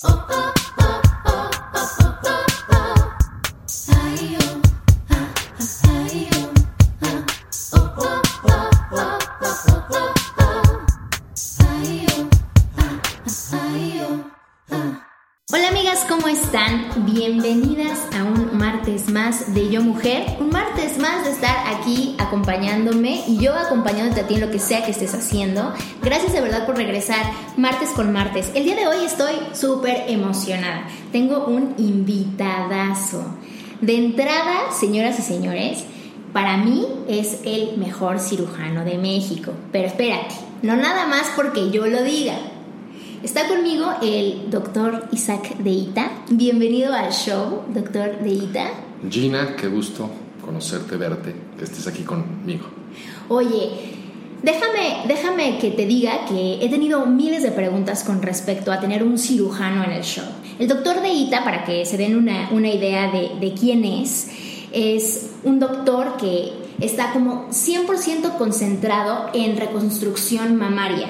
Yes. Acompañándome y yo acompañándote a ti en lo que sea que estés haciendo. Gracias de verdad por regresar martes con martes. El día de hoy estoy súper emocionada. Tengo un invitadazo. De entrada, señoras y señores, para mí es el mejor cirujano de México. Pero espérate, no nada más porque yo lo diga. Está conmigo el doctor Isaac Deita. Bienvenido al show, doctor Deita. Gina, qué gusto conocerte, verte, que estés aquí conmigo. Oye, déjame, déjame que te diga que he tenido miles de preguntas con respecto a tener un cirujano en el show. El doctor Deita, para que se den una, una idea de, de quién es, es un doctor que está como 100% concentrado en reconstrucción mamaria.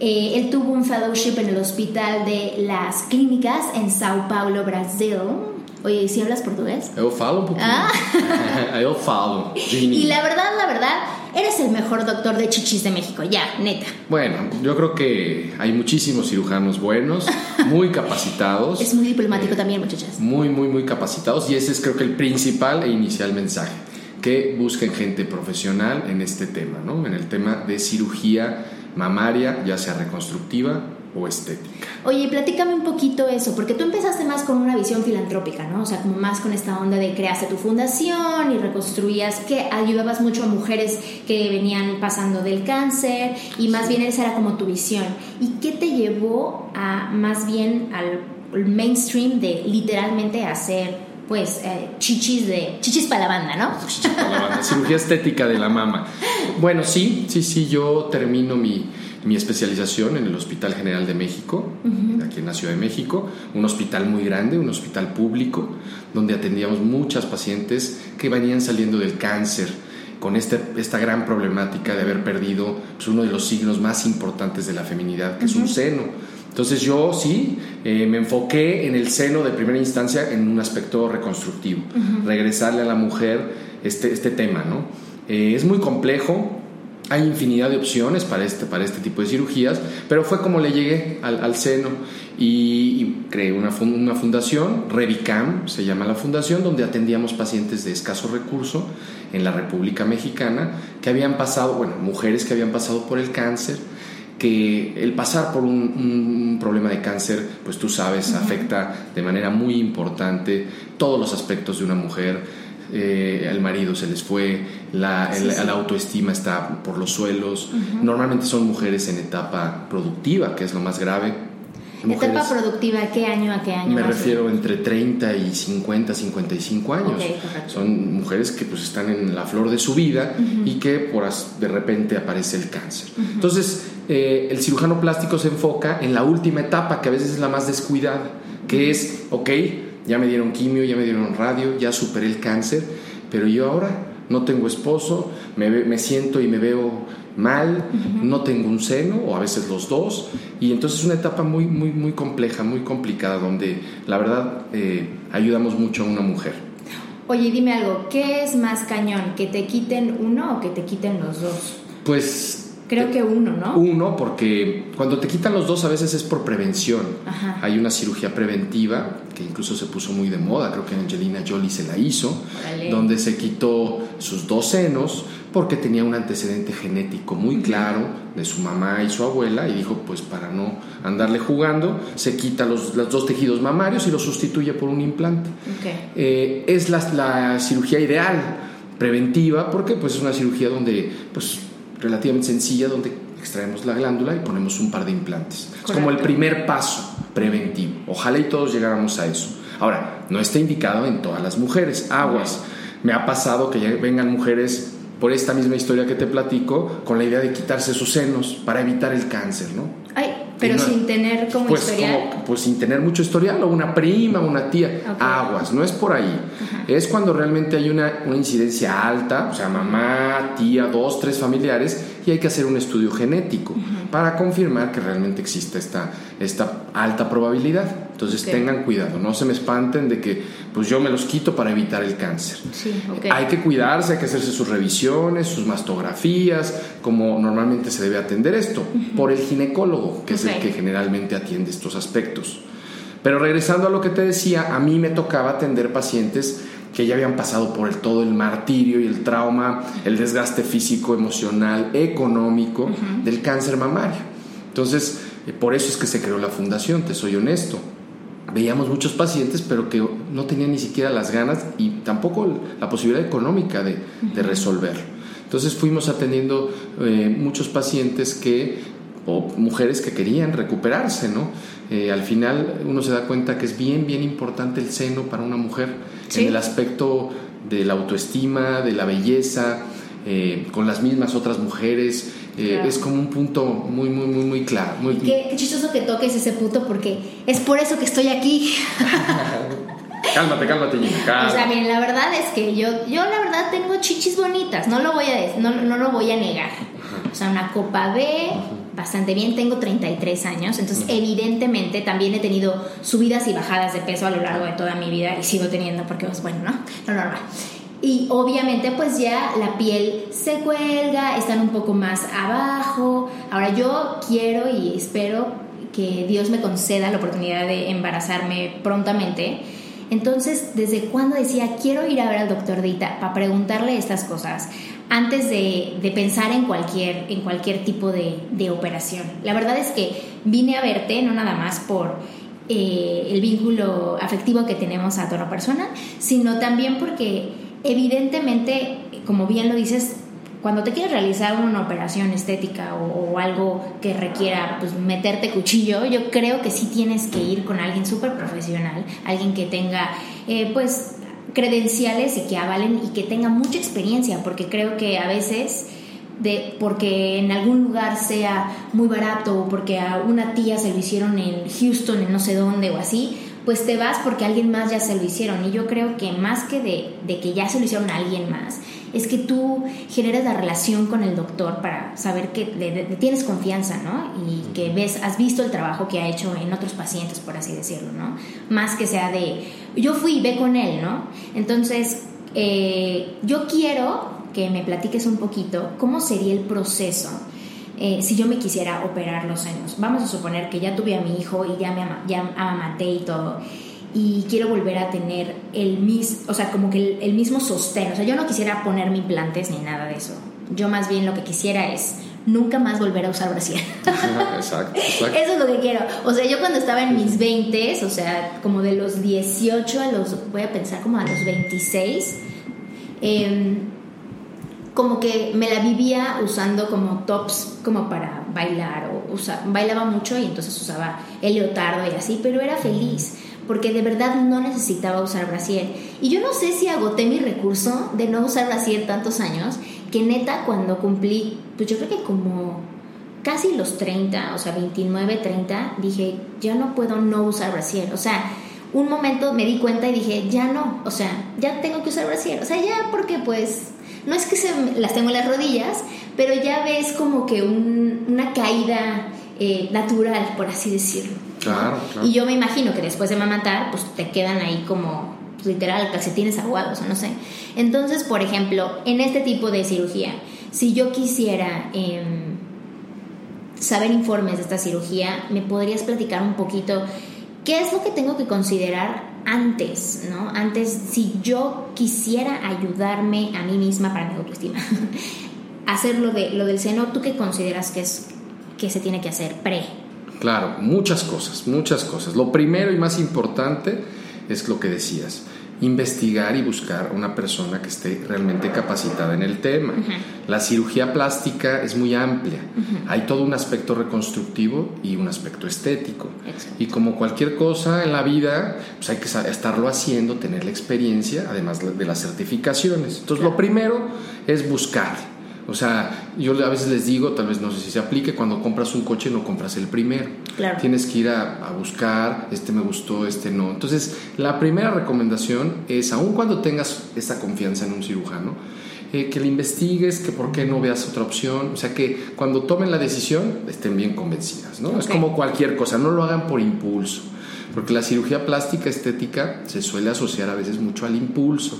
Eh, él tuvo un fellowship en el Hospital de las Clínicas en Sao Paulo, Brasil. Oye, ¿sí hablas portugués? Eu falo un poquito. Ah. Eu falo. Y la verdad, la verdad, eres el mejor doctor de chichis de México, ya, neta. Bueno, yo creo que hay muchísimos cirujanos buenos, muy capacitados. Es muy diplomático también, muchachas. Muy, muy, muy capacitados y ese es creo que el principal e inicial mensaje, que busquen gente profesional en este tema, ¿no? En el tema de cirugía mamaria, ya sea reconstructiva o estética. Oye, platícame un poquito eso, porque tú empezaste más con una visión filantrópica, ¿no? O sea, como más con esta onda de creaste tu fundación y reconstruías, que ayudabas mucho a mujeres que venían pasando del cáncer y más bien esa era como tu visión. ¿Y qué te llevó a más bien al mainstream de literalmente hacer pues eh, chichis de chichis para la banda, ¿no? Chichis para la banda, cirugía estética de la mama. Bueno, sí, sí, sí, yo termino mi, mi especialización en el Hospital General de México, aquí en la Ciudad de México, un hospital muy grande, un hospital público, donde atendíamos muchas pacientes que venían saliendo del cáncer con este, esta gran problemática de haber perdido pues, uno de los signos más importantes de la feminidad, que es un seno. Entonces yo sí eh, me enfoqué en el seno de primera instancia en un aspecto reconstructivo, regresarle a la mujer este, este tema, ¿no? Eh, es muy complejo, hay infinidad de opciones para este, para este tipo de cirugías, pero fue como le llegué al, al seno y, y creé una, una fundación, Revicam se llama la fundación, donde atendíamos pacientes de escaso recurso en la República Mexicana que habían pasado, bueno, mujeres que habían pasado por el cáncer, que el pasar por un, un problema de cáncer, pues tú sabes, afecta de manera muy importante todos los aspectos de una mujer. Eh, al marido se les fue, la, el- Sí, la autoestima está por los suelos. Normalmente son mujeres en etapa productiva, que es lo más grave. Etapa Mujeres- productiva, ¿qué año a qué año? me refiero entre 30 y 50, 55 años. Ok, correcto. Son mujeres que pues están en la flor de su vida y que por de repente aparece el cáncer. Entonces, eh, el cirujano plástico se enfoca en la última etapa, que a veces es la más descuidada, que es, ok, ya me dieron quimio, ya me dieron radio, ya superé el cáncer, pero yo ahora no tengo esposo, me, me siento y me veo mal, no tengo un seno o a veces los dos y entonces es una etapa muy muy muy compleja, muy complicada donde la verdad eh, ayudamos mucho a una mujer. Oye, dime algo, ¿qué es más cañón? ¿Que te quiten uno o que te quiten los dos? Pues Creo que uno, ¿no? uno porque cuando te quitan los dos a veces es por prevención. Ajá. Hay una cirugía preventiva que incluso se puso muy de moda, creo que Angelina Jolie se la hizo, donde se quitó sus dos senos porque tenía un antecedente genético muy claro de su mamá y su abuela y dijo pues para no andarle jugando se quita los, los dos tejidos mamarios y los sustituye por un implante. Ok. Eh, es la, la cirugía ideal preventiva porque pues es una cirugía donde pues relativamente sencilla donde extraemos la glándula y ponemos un par de implantes. Es como el primer paso preventivo. Ojalá y todos llegáramos a eso. Ahora, no está indicado en todas las mujeres. Aguas. Me ha pasado que ya vengan mujeres por esta misma historia que te platico con la idea de quitarse sus senos para evitar el cáncer, ¿no? Pero sin tener como pues, historial. como- pues sin tener mucho historial, o una prima, una tía, aguas, no es por ahí. Es cuando realmente hay una, una incidencia alta, o sea, mamá, tía, dos, tres familiares, y hay que hacer un estudio genético para confirmar que realmente existe esta, esta alta probabilidad. Entonces Ok. tengan cuidado, no se me espanten de que pues yo me los quito para evitar el cáncer. Sí, ok. Hay que cuidarse, hay que hacerse sus revisiones, sus mastografías, como normalmente se debe atender esto, por el ginecólogo, que es Ok. el que generalmente atiende estos aspectos. Pero regresando a lo que te decía, a mí me tocaba atender pacientes que ya habían pasado por el, todo el martirio y el trauma, el desgaste físico, emocional, económico del cáncer mamario. Entonces, eh, por eso es que se creó la fundación, te soy honesto. Veíamos muchos pacientes, pero que no tenían ni siquiera las ganas y tampoco la posibilidad económica de, de resolverlo. Entonces fuimos atendiendo eh, muchos pacientes que o mujeres que querían recuperarse, ¿no? Eh, al final uno se da cuenta que es bien, bien importante el seno para una mujer Sí. en el aspecto de la autoestima, de la belleza, eh, con las mismas otras mujeres. Eh. Es como un punto muy, muy, muy, muy claro. Muy, Y qué, qué chistoso que toques ese punto porque es por eso que estoy aquí. Cálmate, cálmate, Gina, O sea, cálmate. miren, la verdad es que yo, yo la verdad tengo chichis bonitas, no lo voy a, no, no lo voy a negar. O sea, una copa B, bastante bien, tengo 33 años, entonces evidentemente también he tenido subidas y bajadas de peso a lo largo de toda mi vida y sigo teniendo porque, pues bueno, ¿no? Lo normal. Y obviamente pues ya la piel se cuelga, están un poco más abajo. Ahora yo quiero y espero que Dios me conceda la oportunidad de embarazarme prontamente. Entonces, ¿desde cuándo decía quiero ir a ver al doctor Dita para preguntarle estas cosas antes de, de pensar en cualquier, en cualquier tipo de, de operación? La verdad es que vine a verte no nada más por eh, el vínculo afectivo que tenemos a toda persona, sino también porque evidentemente, como bien lo dices, cuando te quieres realizar una operación estética o, algo que requiera pues, meterte cuchillo, yo creo que sí tienes que ir con alguien súper profesional, alguien que tenga eh, pues credenciales y que avalen y que tenga mucha experiencia, porque creo que a veces de porque en algún lugar sea muy barato o porque a una tía se lo hicieron en Houston, en no sé dónde o así, pues te vas porque alguien más ya se lo hicieron. Y yo creo que más que de, de que ya se lo hicieron a alguien más, es que tú generas la relación con el doctor para saber que le, le tienes confianza, ¿no? Y que ves, has visto el trabajo que ha hecho en otros pacientes, por así decirlo, ¿no? Más que sea de, yo fui, ve con él, ¿no? Entonces, eh, yo quiero que me platiques un poquito cómo sería el proceso eh, si yo me quisiera operar los senos. Vamos a suponer que ya tuve a mi hijo y ya me ama- ya amamanté y todo. Y quiero volver a tener el mismo, o sea, como que el, el mismo sostén. O sea, yo no quisiera ponerme implantes ni nada de eso. Yo más bien lo que quisiera es nunca más volver a usar brasier. Exacto, exacto. Eso es lo que quiero. O sea, yo cuando estaba en mis 20, o sea, como de los 18 a los, voy a pensar como a los 26, em, como que me la vivía usando como tops como para bailar o usa- bailaba mucho y entonces usaba el leotardo y así, pero era feliz porque de verdad no necesitaba usar brasier. Y yo no sé si agoté mi recurso de no usar brasier tantos años, que neta cuando cumplí, pues yo creo que como casi los 30, o sea, 29, 30, dije, ya no puedo no usar brasier. O sea, un momento me di cuenta y dije, ya no, o sea, ya tengo que usar brasier. O sea, ya porque pues, no es que se, las tengo en las rodillas, pero ya ves como que un- una caída eh, natural, por así decirlo. Claro, claro. Y yo me imagino que después de matar, pues te quedan ahí como pues, literal calcetines aguados o no sé. Entonces, por ejemplo, en este tipo de cirugía, si yo quisiera em, saber informes de esta cirugía, ¿me podrías platicar un poquito qué es lo que tengo que considerar antes, ¿no? Antes, si yo quisiera ayudarme a mí misma para mi autoestima, hacer lo, de, lo del seno, ¿tú qué consideras que es que se tiene que hacer pre? Claro, muchas cosas, muchas cosas. Lo primero y más importante es lo que decías, investigar y buscar una persona que esté realmente capacitada en el tema. La cirugía plástica es muy amplia, hay todo un aspecto reconstructivo y un aspecto estético. Exacto. Y como cualquier cosa en la vida, pues hay que estarlo haciendo, tener la experiencia, además de las certificaciones. Entonces, lo primero es buscar. O sea, yo a veces les digo, tal vez no sé si se aplique, cuando compras un coche no compras el primero. Claro. Tienes que ir a, a buscar, este me gustó, este no. Entonces, la primera recomendación es, aun cuando tengas esa confianza en un cirujano, eh, que le investigues, que por qué no veas otra opción. O sea, que cuando tomen la decisión estén bien convencidas, ¿no? Es Ok. como cualquier cosa, no lo hagan por impulso. porque la cirugía plástica estética se suele asociar a veces mucho al impulso,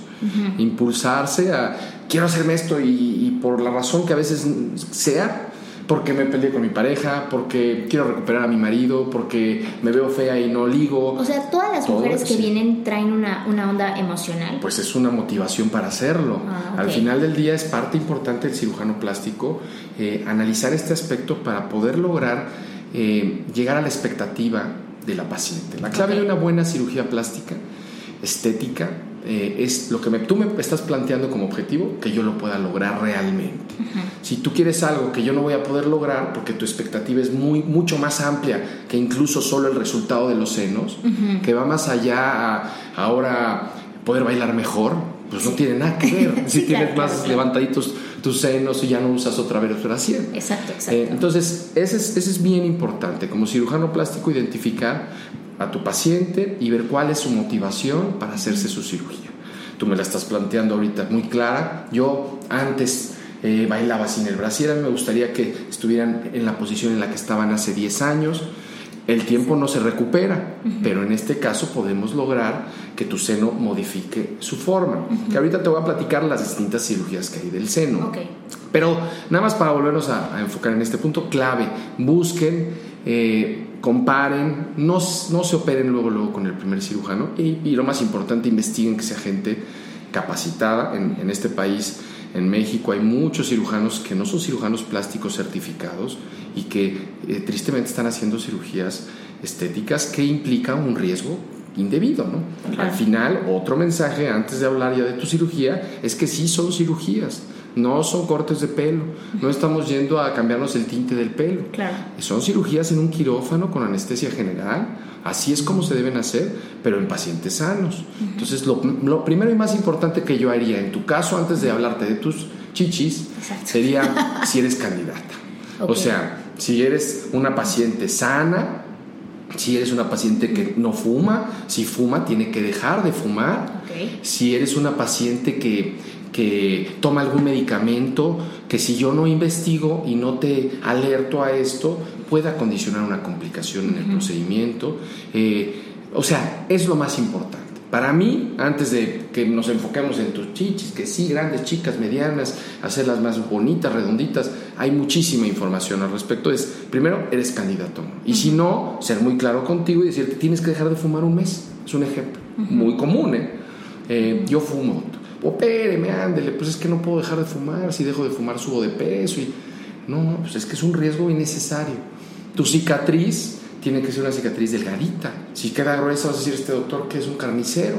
impulsarse a quiero hacerme esto y, y, por la razón que a veces sea, porque me peleé con mi pareja, porque quiero recuperar a mi marido, porque me veo fea y no ligo. O sea, todas las mujeres que vienen traen una, una, onda emocional. Pues es una motivación para hacerlo. Ah, Al final del día es parte importante del cirujano plástico eh, analizar este aspecto para poder lograr eh, llegar a la expectativa de la paciente. La clave de una buena cirugía plástica estética eh, es lo que me, tú me estás planteando como objetivo, que yo lo pueda lograr realmente. Si tú quieres algo que yo no voy a poder lograr porque tu expectativa es muy, mucho más amplia que incluso solo el resultado de los senos, que va más allá a ahora poder bailar mejor, pues no tiene nada que ver. si tienes más levantaditos tus senos y ya no usas otra vez Exacto, exacto. Eh, entonces, ese es, ese es bien importante. Como cirujano plástico, identificar a tu paciente y ver cuál es su motivación para hacerse su cirugía. Tú me la estás planteando ahorita muy clara. Yo antes eh, bailaba sin el brasier, me gustaría que estuvieran en la posición en la que estaban hace 10 años. El tiempo no se recupera, pero en este caso podemos lograr que tu seno modifique su forma. Que ahorita te voy a platicar las distintas cirugías que hay del seno. Pero nada más para volvernos a, enfocar en este punto clave, busquen eh, comparen, no, no, se operen luego, luego con el primer cirujano y, y, lo más importante, investiguen que sea gente capacitada. En, en, este país, en México, hay muchos cirujanos que no son cirujanos plásticos certificados y que eh, tristemente están haciendo cirugías estéticas que implican un riesgo indebido, ¿no? Al final, otro mensaje antes de hablar ya de tu cirugía es que sí son cirugías no son cortes de pelo, no estamos yendo a cambiarnos el tinte del pelo. Son cirugías en un quirófano con anestesia general, así es como se deben hacer, pero en pacientes sanos. Entonces, lo, primero y más importante que yo haría en tu caso, antes de hablarte de tus chichis, sería si eres candidata. O sea, si eres una paciente sana, si eres una paciente que no fuma, si fuma tiene que dejar de fumar. Si eres una paciente que que toma algún medicamento, que si yo no investigo y no te alerto a esto, pueda condicionar una complicación en el procedimiento. Eh, o sea, es lo más importante. Para mí, antes de que nos enfoquemos en tus chichis, que sí, grandes, chicas, medianas, hacerlas más bonitas, redonditas, hay muchísima información al respecto. Es, primero, eres candidato. Y si no, ser muy claro contigo y decirte, tienes que dejar de fumar un mes. Es un ejemplo muy común, ¿eh? ¿eh? Yo fumo opéreme, ándele, pues es que no puedo dejar de fumar, si dejo de fumar subo de peso y no, no, pues es que es un riesgo innecesario. Tu cicatriz tiene que ser una cicatriz delgadita. Si queda gruesa, vas a decir este doctor que es un carnicero.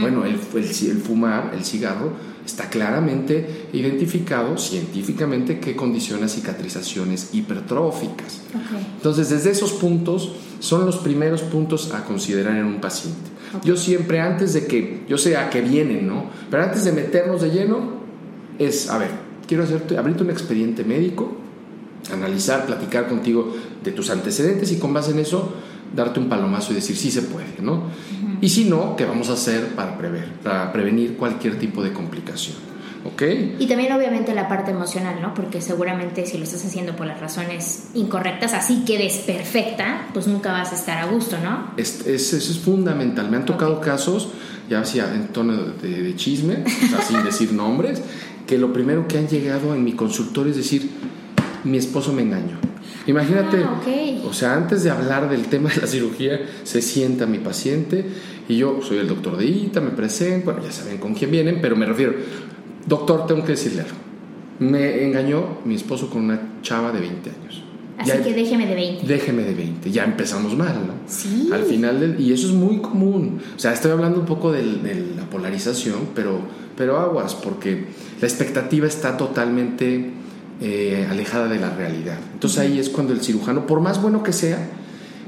Bueno, el, el, fumar, el cigarro, está claramente identificado científicamente que condiciona cicatrizaciones hipertróficas. Entonces, desde esos puntos son los primeros puntos a considerar en un paciente. Yo siempre, antes de que, yo sé a qué vienen, ¿no? Pero antes de meternos de lleno, es, a ver, quiero hacerte, abrirte un expediente médico, analizar, platicar contigo de tus antecedentes y con base en eso, darte un palomazo y decir, sí se puede, ¿no? Y si no, ¿qué vamos a hacer para prever, para prevenir cualquier tipo de complicación? Y también obviamente la parte emocional, ¿no? Porque seguramente si lo estás haciendo por las razones incorrectas, así quedes perfecta, pues nunca vas a estar a gusto, ¿no? Es, eso es fundamental. Me han tocado casos, ya hacía en tono de, chisme, sin decir nombres, que lo primero que han llegado en mi consultorio es decir, mi esposo me engañó. Imagínate, ah, o sea, antes de hablar del tema de la cirugía, se sienta mi paciente y yo soy el doctor de ITA, me presento, bueno, ya saben con quién vienen, pero me refiero, Doctor, tengo que decirle algo. Me engañó mi esposo con una chava de 20 años. Así que déjeme de 20. Déjeme de 20. Ya empezamos mal, ¿no? Sí. Al final del... Y eso es muy común. O sea, estoy hablando un poco de, la polarización, pero, pero aguas, porque la expectativa está totalmente eh, alejada de la realidad. Entonces ahí es cuando el cirujano, por más bueno que sea,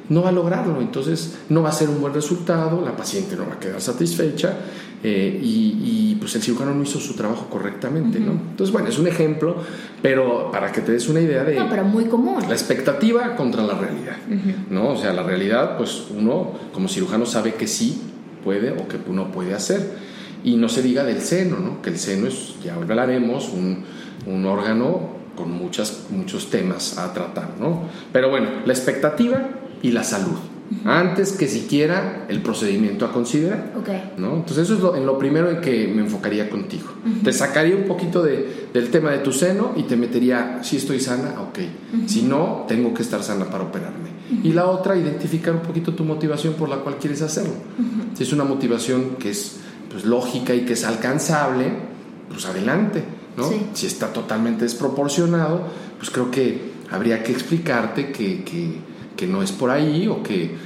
no va a lograrlo. Entonces no va a ser un buen resultado, la paciente no va a quedar satisfecha eh, y, pues el cirujano no hizo su trabajo correctamente, ¿no? Entonces, bueno, es un ejemplo, pero para que te des una idea de... No, pero muy común. La expectativa contra la realidad, ¿no? O sea, la realidad, pues uno como cirujano sabe que sí puede o que uno puede hacer. Y no se diga del seno, ¿no? Que el seno es, ya hablaremos, un, un órgano con muchas, muchos temas a tratar, ¿no? Pero bueno, la expectativa y la salud. Antes que siquiera el procedimiento a considerar. Ok. ¿no? Entonces eso es lo, en lo primero en que me enfocaría contigo. Te sacaría un poquito de, del tema de tu seno y te metería, si estoy sana, ok. Si no, tengo que estar sana para operarme. Y la otra, identificar un poquito tu motivación por la cual quieres hacerlo. Si es una motivación que es pues, lógica y que es alcanzable, pues adelante. ¿no? Sí. Si está totalmente desproporcionado, pues creo que habría que explicarte que, que, que no es por ahí o que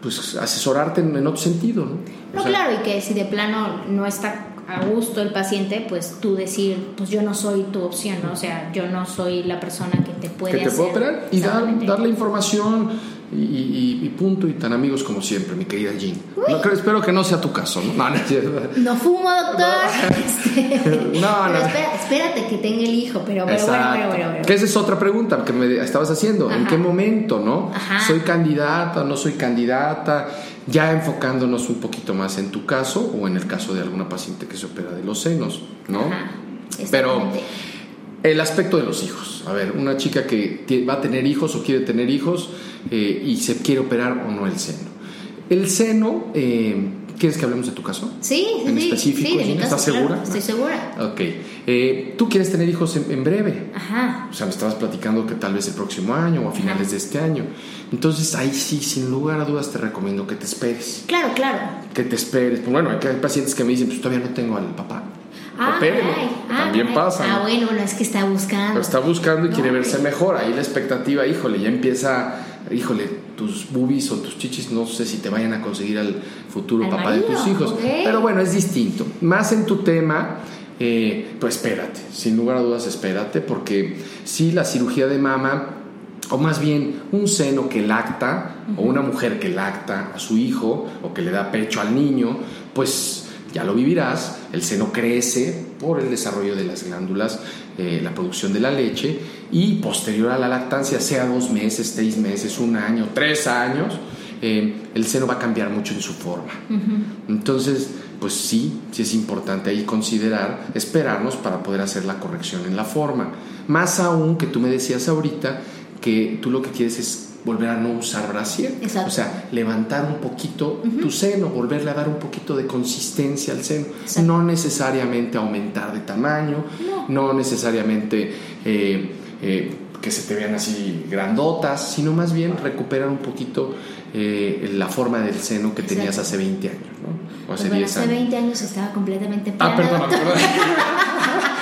pues asesorarte en, en otro sentido. ¿no? O No, sea, claro, y que si de plano no está a gusto el paciente, pues tú decir, pues yo no soy tu opción, ¿no? O sea, yo no soy la persona que te puede que te puedo hacer. operar y dar, darle información y, y- y punto y tan amigos como siempre, mi querida Jean. No, creo- espero que no sea tu caso, ¿no? No, no. No fumo, doctor. Este, No, no. pero espera- espérate que tenga el hijo, pero, pero bueno, bueno, bueno, bueno. Que esa es otra pregunta que me estabas haciendo. ¿En qué momento, no? Ajá. ¿Soy candidata, no soy candidata? Ya enfocándonos un poquito más en tu caso o en el caso de alguna paciente que se opera de los senos, ¿no? Ajá, Pero. El aspecto de los hijos. A ver, una chica que va a tener hijos o quiere tener hijos eh, y se quiere operar o no el seno. El seno, eh, ¿quieres que hablemos de tu caso? Sí, en sí, específico, sí, de mi ¿sí? caso, ¿Estás claro, segura? estoy segura. Ok. Eh, ¿Tú quieres tener hijos en, en breve? Ajá. O sea, me estabas platicando que tal vez el próximo año o a finales de este año. Entonces, ahí sí, sin lugar a dudas, te recomiendo que te esperes. Claro, claro. Que te esperes. Pues bueno, hay pacientes que me dicen, pues todavía no tengo al papá. Ah, Opérenlo. caray. Ah, También caray. pasa. Ah, ¿no? bueno, bueno, es que está buscando. Está buscando y No, quiere verse mejor. Ahí la expectativa, híjole, ya empieza, híjole, tus boobies o tus chichis, no sé si te vayan a conseguir al futuro Al papá de tus hijos. Pero bueno, es distinto. Más en tu tema, eh, pues espérate, sin lugar a dudas, espérate, porque si la cirugía de mama, o más bien un seno que lacta, o una mujer que lacta a su hijo, o que le da pecho al niño, pues ya lo vivirás, el seno crece por el desarrollo de las glándulas, eh, la producción de la leche, y posterior a la lactancia, sea dos meses, seis meses, un año, tres años, eh, el seno va a cambiar mucho en su forma. Entonces, pues sí, sí es importante ahí considerar, esperarnos para poder hacer la corrección en la forma. Más aún que tú me decías ahorita que tú lo que quieres es volver a no usar brasier. Exacto. O sea, levantar un poquito tu seno, volverle a dar un poquito de consistencia al seno. Exacto. No necesariamente aumentar de tamaño, no, necesariamente eh, eh, que se te vean así grandotas, sino más bien recuperar un poquito eh, la forma del seno que tenías Exacto. hace 20 años, ¿no? O Pues hace bueno, 10 hace años. 20 años estaba completamente Ah, perdón, perdón.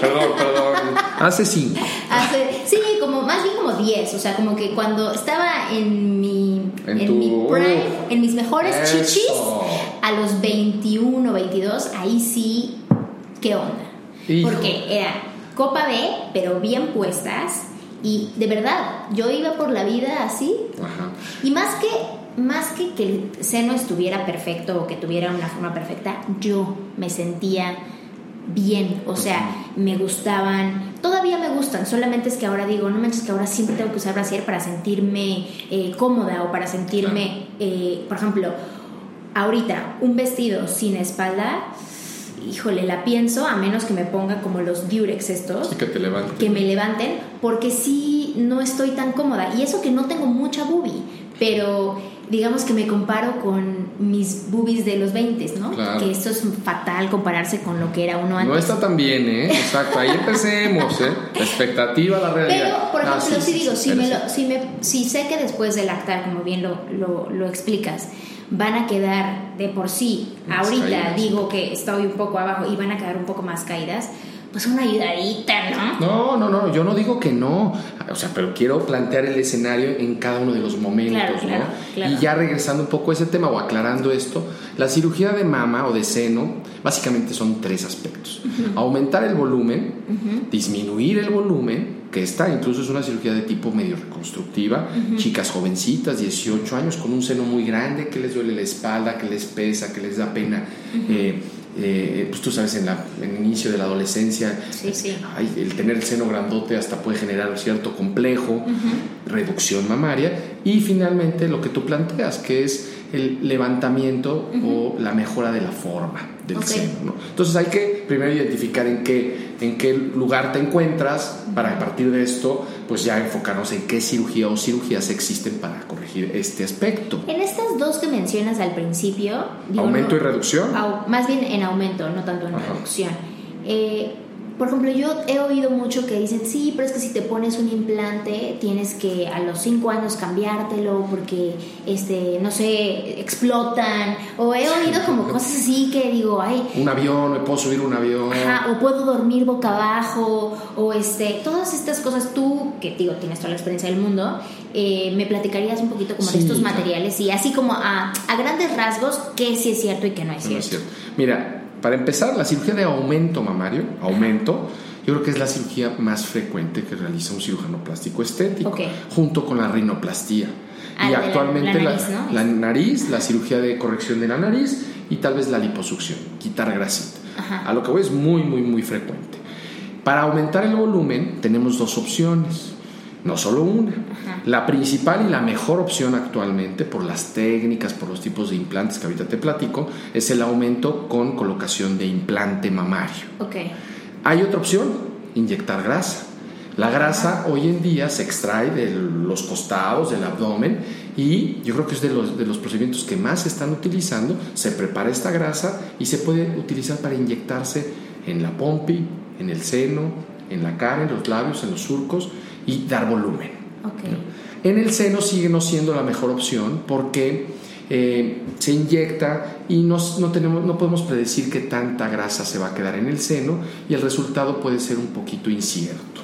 Perdón, perdón. Hace 5. Hace- sí, como más bien como 10, o sea, como que cuando estaba en mi En en, tu- mi prime, Uf. en mis mejores Eso. chichis, a los 21, 22, ahí sí, ¿qué onda? Hijo. Porque era copa B, pero bien puestas y de verdad, yo iba por la vida así Ajá. y más que más que que el seno estuviera perfecto o que tuviera una forma perfecta, yo me sentía bien, o sea, me gustaban, todavía me gustan, solamente es que ahora digo, no manches que ahora siempre tengo que usar brasier para sentirme eh, cómoda o para sentirme, eh, por ejemplo, ahorita un vestido sin espalda, híjole, la pienso a menos que me ponga como los Durex estos Sí, que te levantes. que me levanten porque sí no estoy tan cómoda y eso que no tengo mucha boobie pero digamos que me comparo con mis boobies de los 20 ¿no? Claro. que esto es fatal compararse con lo que era uno antes No está tan bien, ¿eh? Exacto, ahí empecemos, ¿eh? La expectativa, la realidad. pero por Ah, ejemplo sí, si sí, digo si, me lo- si, me, si sé que después de lactar como bien lo, lo, lo explicas van a quedar de por sí Más ahorita caídas. digo que estoy un poco abajo y van a quedar un poco más caídas pues una ayudadita ¿no? No, no, no, yo no digo que no. O sea, pero quiero plantear el escenario en cada uno de los momentos, Claro, claro, ¿no? claro. Y ya regresando un poco a ese tema o aclarando esto, la cirugía de mama o de seno básicamente son tres aspectos. Aumentar el volumen, disminuir el volumen, que esta incluso es una cirugía de tipo medio reconstructiva, chicas jovencitas, 18 años, con un seno muy grande, que les duele la espalda, que les pesa, que les da pena. eh, eh, pues tú sabes, en, la, en el inicio de la adolescencia, Sí, sí. ay, el tener el seno grandote hasta puede generar un cierto complejo, reducción mamaria y finalmente lo que tú planteas, que es el levantamiento o la mejora de la forma del Ok. seno. ¿no? Entonces hay que primero identificar en qué, en qué lugar te encuentras para a partir de esto pues ya enfocarnos en qué cirugía o cirugías existen para corregir este aspecto. En estas dos que mencionas al principio, aumento y reducción. más bien en aumento, no tanto en reducción. Eh, por ejemplo, yo he oído mucho que dicen, sí, pero es que si te pones un implante tienes que a los 5 años cambiártelo porque, este, no sé, explotan. O he oído como cosas así que digo, ay. Un avión, me puedo subir un avión. Ajá, o puedo dormir boca abajo, o este, todas estas cosas tú, que digo, tienes toda la experiencia del mundo, eh, me platicarías un poquito como de estos materiales y así como a, a, grandes rasgos qué sí es cierto y qué no es cierto. No es cierto. Mira, para empezar, la cirugía de aumento mamario, aumento, yo creo que es la cirugía más frecuente que realiza un cirujano plástico estético, junto con la rinoplastía. y actualmente la, nariz, la, cirugía de corrección de la nariz y tal vez la liposucción, quitar grasita. A lo que voy es muy, muy, muy frecuente. Para aumentar el volumen tenemos dos opciones no solo una. La principal y la mejor opción actualmente, por las técnicas, por los tipos de implantes que ahorita te platico, es el aumento con colocación de implante mamario. Okay. Hay otra opción, inyectar grasa. La grasa hoy en día se extrae de los costados, del abdomen, y yo creo que es de los, de los procedimientos que más se están utilizando. Se prepara esta grasa y se puede utilizar para inyectarse en la pompi, en el seno, en la cara, en los labios, en los surcos y dar volumen. En el seno sigue no siendo la mejor opción porque eh, se inyecta y no, tenemos, no podemos predecir que tanta grasa se va a quedar en el seno y el resultado puede ser un poquito incierto.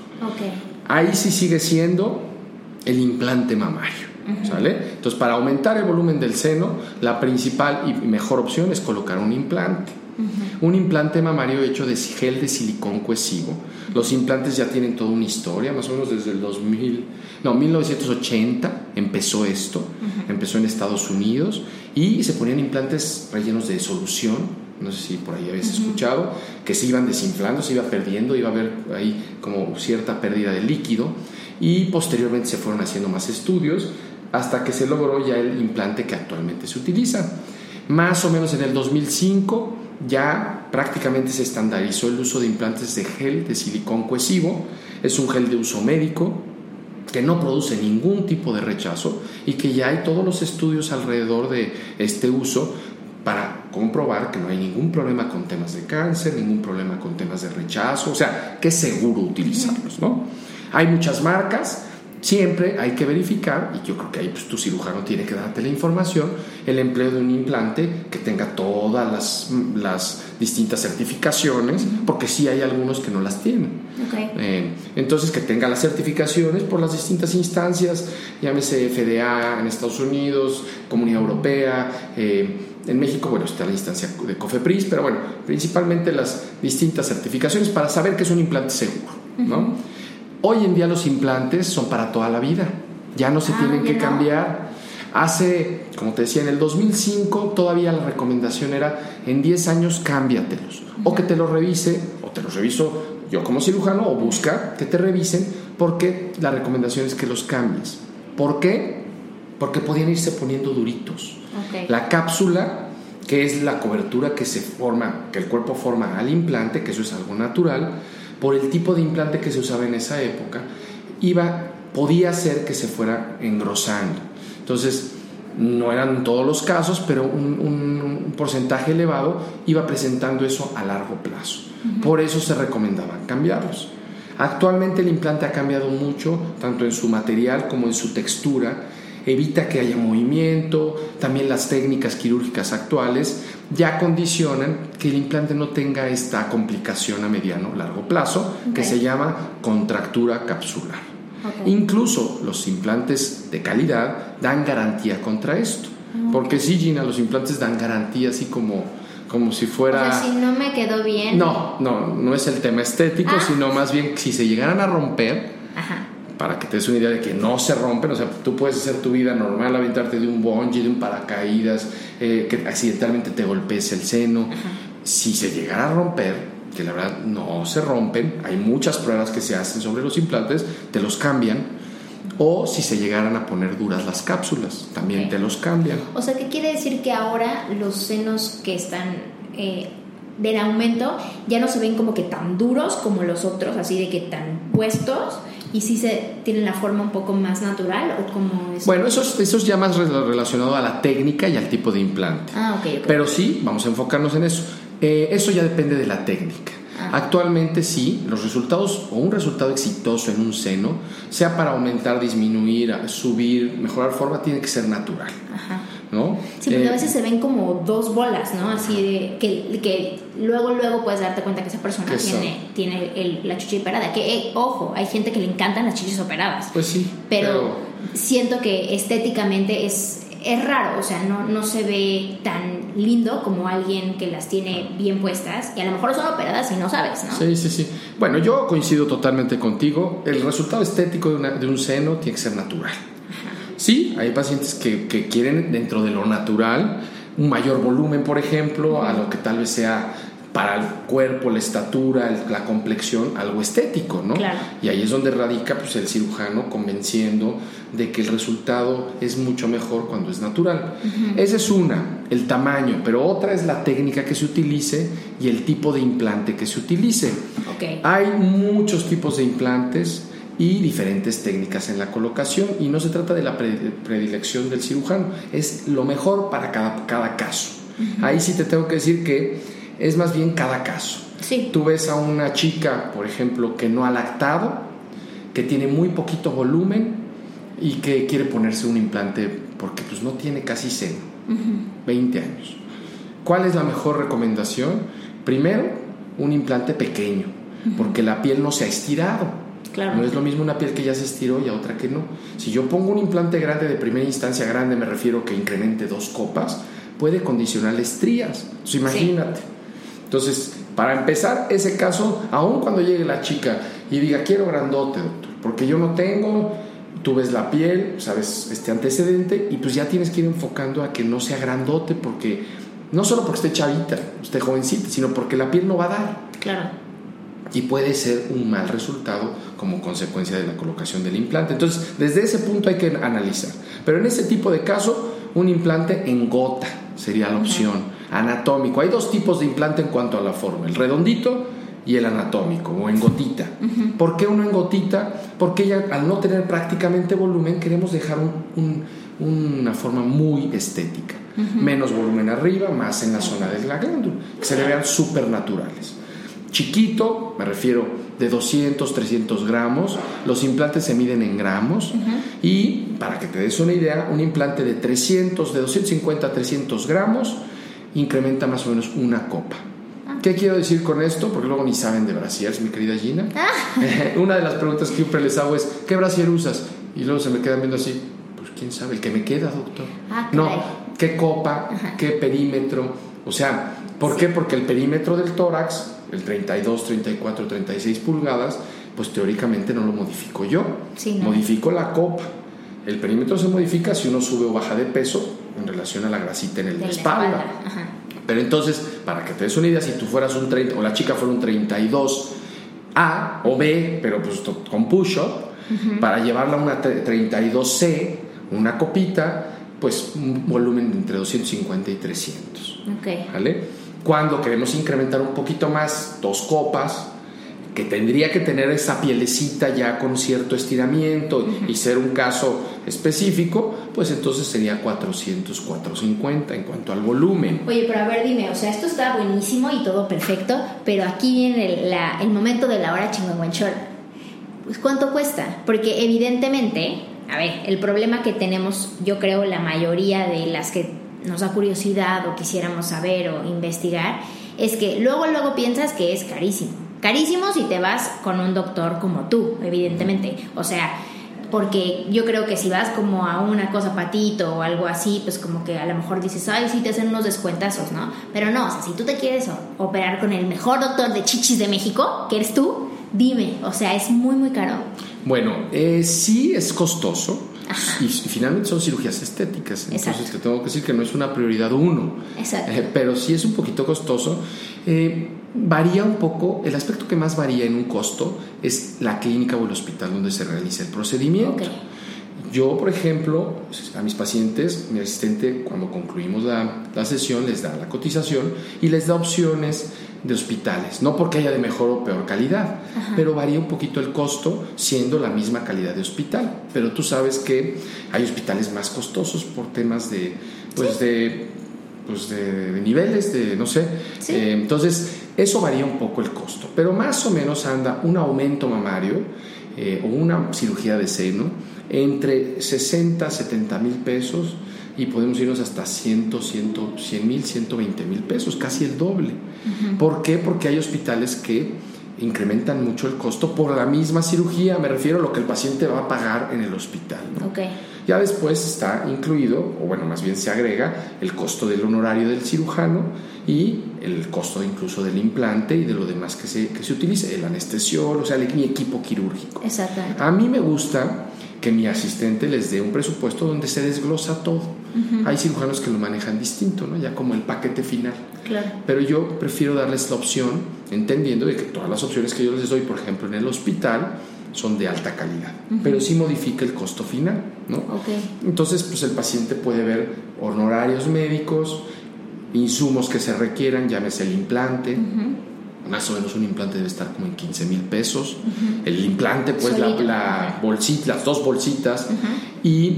Ahí sí sigue siendo el implante mamario. ¿Sale? Entonces, para aumentar el volumen del seno, la principal y mejor opción es colocar un implante. Un implante mamario hecho de gel de silicón cohesivo. Los implantes ya tienen toda una historia, más o menos desde el 2000, no, 1980 empezó esto, empezó en Estados Unidos y se ponían implantes rellenos de solución, no sé si por ahí habéis escuchado, que se iban desinflando, se iba perdiendo, iba a haber ahí como cierta pérdida de líquido y posteriormente se fueron haciendo más estudios hasta que se logró ya el implante que actualmente se utiliza. Más o menos en el 2005 ya prácticamente se estandarizó el uso de implantes de gel de silicón cohesivo. Es un gel de uso médico que no produce ningún tipo de rechazo y que ya hay todos los estudios alrededor de este uso para comprobar que no hay ningún problema con temas de cáncer, ningún problema con temas de rechazo, o sea, que es seguro utilizarlos, ¿no? Hay muchas marcas, Siempre hay que verificar, y yo creo que ahí pues, tu cirujano tiene que darte la información, el empleo de un implante que tenga todas las, las distintas certificaciones, porque sí hay algunos que no las tienen. Eh, entonces, que tenga las certificaciones por las distintas instancias, llámese FDA en Estados Unidos, Comunidad Europea, eh, en México, bueno, está la instancia de COFEPRIS, pero bueno, principalmente las distintas certificaciones para saber que es un implante seguro, ¿no? Hoy en día los implantes son para toda la vida, ya no se ah, tienen que cambiar. Hace, como te decía, en el 2005 todavía la recomendación era en 10 años cámbiatelos. O que te lo revise, o te lo reviso yo como cirujano, o busca que te revisen, porque la recomendación es que los cambies. ¿Por qué? Porque podían irse poniendo duritos. La cápsula, que es la cobertura que se forma, que el cuerpo forma al implante, que eso es algo natural, por el tipo de implante que se usaba en esa época, iba, podía ser que se fuera engrosando. Entonces, no eran todos los casos, pero un, porcentaje elevado iba presentando eso a largo plazo. Por eso se recomendaban cambiarlos. Actualmente el implante ha cambiado mucho, tanto en su material como en su textura, evita que haya movimiento, también las técnicas quirúrgicas actuales ya condicionan que el implante no tenga esta complicación a mediano o largo plazo que se llama contractura capsular. Incluso los implantes de calidad dan garantía contra esto. Porque sí, Gina, los implantes dan garantía así como, como si fuera... O sea, si no me quedó bien. No, no, no es el tema estético, ah. sino más bien si se llegaran a romper, Ajá para que te des una idea de que no se rompen, o sea, tú puedes hacer tu vida normal, aventarte de un bungee, de un paracaídas, eh, que accidentalmente te golpees el seno. Si se llegara a romper, que la verdad no se rompen, hay muchas pruebas que se hacen sobre los implantes, te los cambian. O si se llegaran a poner duras las cápsulas, también te los cambian. O sea, ¿qué quiere decir que ahora los senos que están eh, del aumento ya no se ven como que tan duros como los otros, así de que tan puestos, y si se tienen la forma un poco más natural o como es. Bueno, eso es, eso es ya más relacionado a la técnica y al tipo de implante. Ah, ok, ok. Pero sí, vamos a enfocarnos en eso. Eh, eso ya depende de la técnica. Ah. Actualmente sí, los resultados o un resultado exitoso en un seno, sea para aumentar, disminuir, subir, mejorar forma, tiene que ser natural. Ajá. ¿No? Sí, porque Eh, a veces se ven como dos bolas, ¿no? Así de que, que luego, luego puedes darte cuenta que esa persona Que tiene, tiene el- la chichi operada. Que, eh, ojo, hay gente que le encantan las chichis operadas. Pues sí, pero, siento que estéticamente es, es raro, o sea, no, no se ve tan lindo como alguien que las tiene bien puestas y a lo mejor son operadas y no sabes, ¿no? Sí, sí, sí. Bueno, yo coincido totalmente contigo. El resultado estético de, una- de un seno tiene que ser natural. Sí, hay pacientes que, que quieren dentro de lo natural un mayor volumen, por ejemplo, a lo que tal vez sea para el cuerpo, la estatura, la complexión, algo estético, ¿no? Claro. Y ahí es donde radica pues, el cirujano convenciendo de que el resultado es mucho mejor cuando es natural. Esa es una, el tamaño, pero otra es la técnica que se utilice y el tipo de implante que se utilice. Ok. Hay muchos tipos de implantes y diferentes técnicas en la colocación y no se trata de la pre- predilección del cirujano, es lo mejor para cada, cada caso. Ahí sí te tengo que decir que es más bien cada caso. Sí. Tú ves a una chica, por ejemplo, que no ha lactado, que tiene muy poquito volumen y que quiere ponerse un implante porque pues no tiene casi seno, 20 años. ¿Cuál es la mejor recomendación? Primero, un implante pequeño, porque la piel no se ha estirado. Claro. No es lo mismo una piel que ya se estiró y a otra que no. Si yo pongo un implante grande de primera instancia grande, me refiero que incremente dos copas, puede condicionar estrías. Entonces, imagínate. Entonces, para empezar, ese caso, aun cuando llegue la chica y diga, quiero grandote, doctor, porque yo no tengo, tú ves la piel, sabes este antecedente, y pues ya tienes que ir enfocando a que no sea grandote, porque no solo porque esté chavita, esté jovencita, sino porque la piel no va a dar Claro. Y puede ser un mal resultado como consecuencia de la colocación del implante. Entonces, desde ese punto hay que analizar. Pero en ese tipo de caso, un implante en gota sería la opción. Anatómico. Hay dos tipos de implante en cuanto a la forma, el redondito y el anatómico o en gotita. ¿Por qué uno en gotita? Porque ya al no tener prácticamente volumen queremos dejar un- un- una forma muy estética. Menos volumen arriba, más en la zona de la glándula, que se le vean súper naturales. Chiquito, me refiero de 200, 300 gramos. Los implantes se miden en gramos. Y para que te des una idea, un implante de 300, de 250 a 300 gramos, incrementa más o menos una copa. ¿Qué quiero decir con esto? Porque luego ni saben de brasieres, mi querida Gina. una de las preguntas que siempre les hago es, ¿qué brasier usas? Y luego se me quedan viendo así, pues quién sabe, el que me queda, doctor. Ah, no. ¿qué copa? Ajá. ¿Qué perímetro? O sea, ¿por qué? Porque el perímetro del tórax, el 32, 34, 36 pulgadas, pues teóricamente no lo modifico yo. Sí, no. Modifico la copa. El perímetro se modifica si uno sube o baja de peso en relación a la grasita en el De la espalda. espalda. Ajá. Pero entonces, para que te des una idea, si tú fueras un 30 o la chica fuera un 32A o B, pero pues con push-up, para llevarla a una tre- 32C, una copita, pues un volumen de entre 250 y 300. Ok. ¿Vale? Cuando queremos incrementar un poquito más, dos copas, que tendría que tener esa pielecita ya con cierto estiramiento y ser un caso específico, pues entonces sería 400, 450 en cuanto al volumen. Oye, pero a ver, dime, o sea, esto está buenísimo y todo perfecto, pero aquí viene el, la- el momento de la hora chingonguanchor. Pues, ¿cuánto cuesta? Porque evidentemente, a ver, el problema que tenemos, yo creo, la mayoría de las que nos da curiosidad o quisiéramos saber o investigar, es que luego, luego piensas que es carísimo. Carísimo si te vas con un doctor como tú, evidentemente. O sea, porque yo creo que si vas como a una cosa patito o algo así, pues como que a lo mejor dices, ay, sí te hacen unos descuentazos, ¿no? Pero no, si tú te quieres operar con el mejor doctor de chichis de México, que eres tú, dime, o sea, es muy, muy caro. Bueno, eh, sí es costoso. Y, y finalmente son cirugías estéticas, entonces Exacto. te tengo que decir que no es una prioridad uno, Exacto. Eh, pero sí es un poquito costoso. Eh, varía un poco, el aspecto que más varía en un costo es la clínica o el hospital donde se realiza el procedimiento. Ok. Yo, por ejemplo, a mis pacientes, mi asistente, cuando concluimos la, la sesión, les da la cotización y les da opciones de hospitales, no porque haya de mejor o peor calidad, pero varía un poquito el costo siendo la misma calidad de hospital. Pero tú sabes que hay hospitales más costosos por temas de, pues de, pues de, niveles, de no sé. Eh, entonces, eso varía un poco el costo, pero más o menos anda un aumento mamario eh, o una cirugía de seno entre 60, 70 mil pesos y podemos irnos hasta 100, 100 mil, 120 mil pesos, casi el doble. ¿Por qué? Porque hay hospitales que incrementan mucho el costo por la misma cirugía, me refiero a lo que el paciente va a pagar en el hospital. Ya después está incluido, o bueno, más bien se agrega el costo del honorario del cirujano y el costo incluso del implante y de lo demás que se, que se utilice, el anestesiólogo, o sea, mi equipo quirúrgico. Exactamente. A mí me gusta que mi asistente les dé un presupuesto donde se desglosa todo. Hay cirujanos que lo manejan distinto, ¿no? ya como el paquete final. Claro. Pero yo prefiero darles la opción, entendiendo de que todas las opciones que yo les doy, por ejemplo, en el hospital, son de alta calidad, pero sí modifica el costo final, ¿no? Okay. Entonces, pues el paciente puede ver honorarios médicos, insumos que se requieran, llámese el implante, más o menos un implante debe estar como en 15 mil pesos. El implante, pues la, bolsita, las dos bolsitas y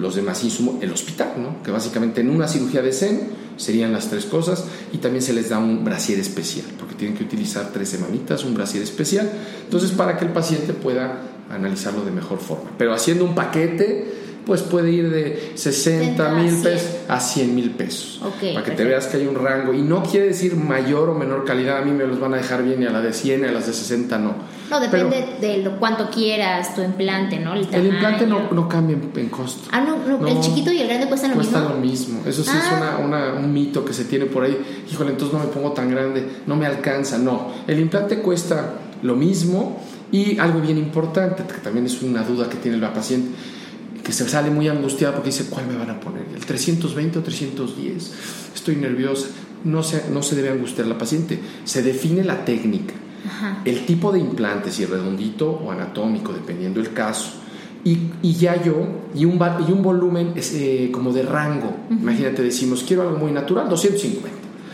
los demás insumos, el hospital, ¿no? que básicamente en una cirugía de SEN serían las tres cosas y también se les da un brasier especial, porque tienen que utilizar tres semanitas, un brasier especial, entonces para que el paciente pueda analizarlo de mejor forma. Pero haciendo un paquete, pues puede ir de 60 mil pesos a 100 mil pesos. para que te veas que hay un rango. Y no quiere decir mayor o menor calidad. A mí me los van a dejar bien y a la de 100 y a las de 60 no. No, depende de lo cuánto quieras tu implante, ¿no? El, implante no, no, cambia en, costo. Ah, no, el chiquito y el grande cuestan lo mismo. Cuestan lo mismo. Eso sí es ah. una, un mito que se tiene por ahí. Híjole, entonces no me pongo tan grande, no me alcanza. No, el implante cuesta lo mismo. Y algo bien importante, que también es una duda que tiene la paciente, que se sale muy angustiada porque dice, ¿cuál me van a poner? ¿El 320 o 310? Estoy nerviosa. No se, no se debe angustiar la paciente. Se define la técnica, el tipo de implante, si redondito o anatómico, dependiendo del caso. Y, y ya yo, y un, y un volumen eh, como de rango. Imagínate, decimos, quiero algo muy natural, 250.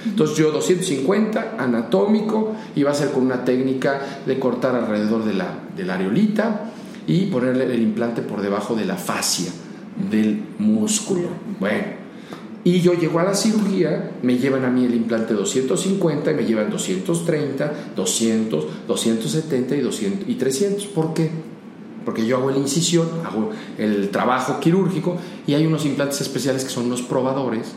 Entonces yo 250, anatómico, y va a ser con una técnica de cortar alrededor de la, de la areolita y ponerle el implante por debajo de la fascia del músculo. Bueno, y yo llego a la cirugía, me llevan a mí el implante 250 y me llevan 230, 200, 270 y, 200, y 300. ¿Por qué? Porque yo hago la incisión, hago el trabajo quirúrgico y hay unos implantes especiales que son los probadores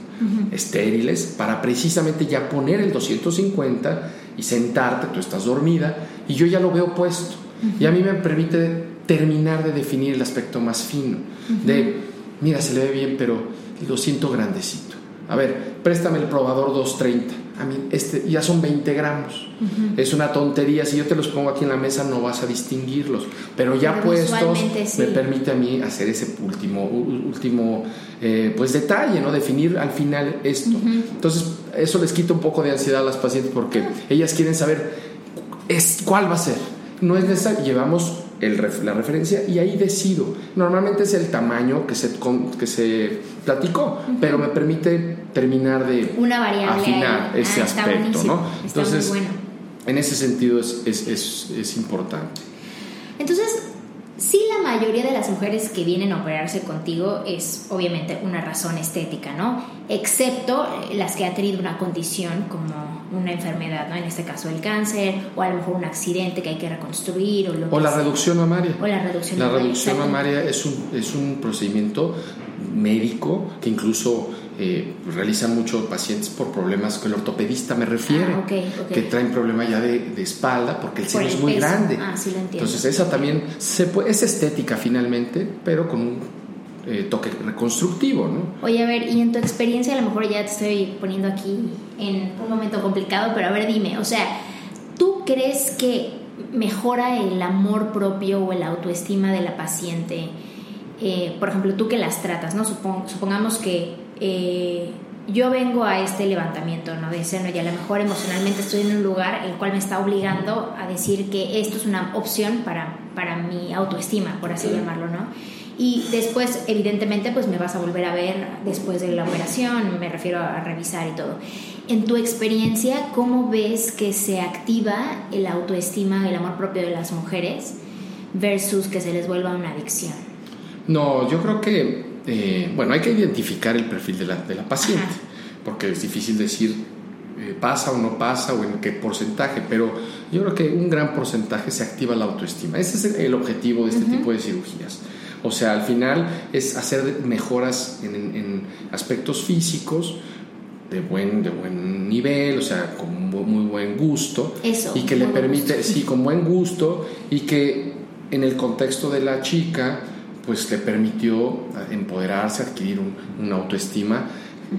estériles para precisamente ya poner el 250 y sentarte, tú estás dormida y yo ya lo veo puesto. Y a mí me permite terminar de definir el aspecto más fino, de, mira, se le ve bien, pero lo siento grandecito. A ver, préstame el probador 230. A mí, este ya son 20 gramos. Es una tontería. Si yo te los pongo aquí en la mesa, no vas a distinguirlos. Pero ya puestos, me permite a mí hacer ese último, último eh, pues detalle, ¿no? Definir al final esto. Entonces, eso les quita un poco de ansiedad a las pacientes porque ellas quieren saber es, cuál va a ser. No es necesario. Llevamos la referencia y ahí decido. Normalmente es el tamaño que se, que se platicó, pero me permite terminar de Una variable afinar ese ah, aspecto, ¿no? Entonces, en ese sentido es, es, es, es importante. Entonces, Sí, la mayoría de las mujeres que vienen a operarse contigo es obviamente una razón estética, ¿no? Excepto las que han tenido una condición como una enfermedad, ¿no? En este caso el cáncer o a lo mejor un accidente que hay que reconstruir o lo O la reducción mamaria. O la reducción la mamaria. La reducción mamaria es un, es un procedimiento médico que incluso eh, realizan muchos pacientes por problemas que el ortopedista me refiere, ah, que traen problemas ya de, espalda porque el seno es muy grande. Ah, sí lo Entonces esa también se puede, es estética finalmente, pero con un eh, toque reconstructivo, ¿no? Oye, a ver, y en tu experiencia, a lo mejor ya te estoy poniendo aquí en un momento complicado, pero a ver, dime, o sea, ¿tú crees que mejora el amor propio o el autoestima de la paciente? Eh, por ejemplo, tú que las tratas, ¿no? supongamos que eh, yo vengo a este levantamiento ¿no? de seno y a lo mejor emocionalmente estoy en un lugar el cual me está obligando a decir que esto es una opción para, para mi autoestima, por así llamarlo, ¿no? Y después, evidentemente, pues me vas a volver a ver después de la operación, me refiero a revisar y todo. En tu experiencia, ¿cómo ves que se activa el autoestima, el amor propio de las mujeres versus que se les vuelva una adicción? No, yo creo que, eh, bueno, hay que identificar el perfil de la, de la paciente, porque es difícil decir eh, pasa o no pasa o en qué porcentaje, pero yo creo que un gran porcentaje se activa la autoestima. Ese es el objetivo de este tipo de cirugías. O sea, al final es hacer mejoras en, aspectos físicos de buen, de buen nivel, o sea, con muy buen gusto. Eso. Y que le permite, sí, con buen gusto y que en el contexto de la chica, pues le permitió empoderarse, adquirir una autoestima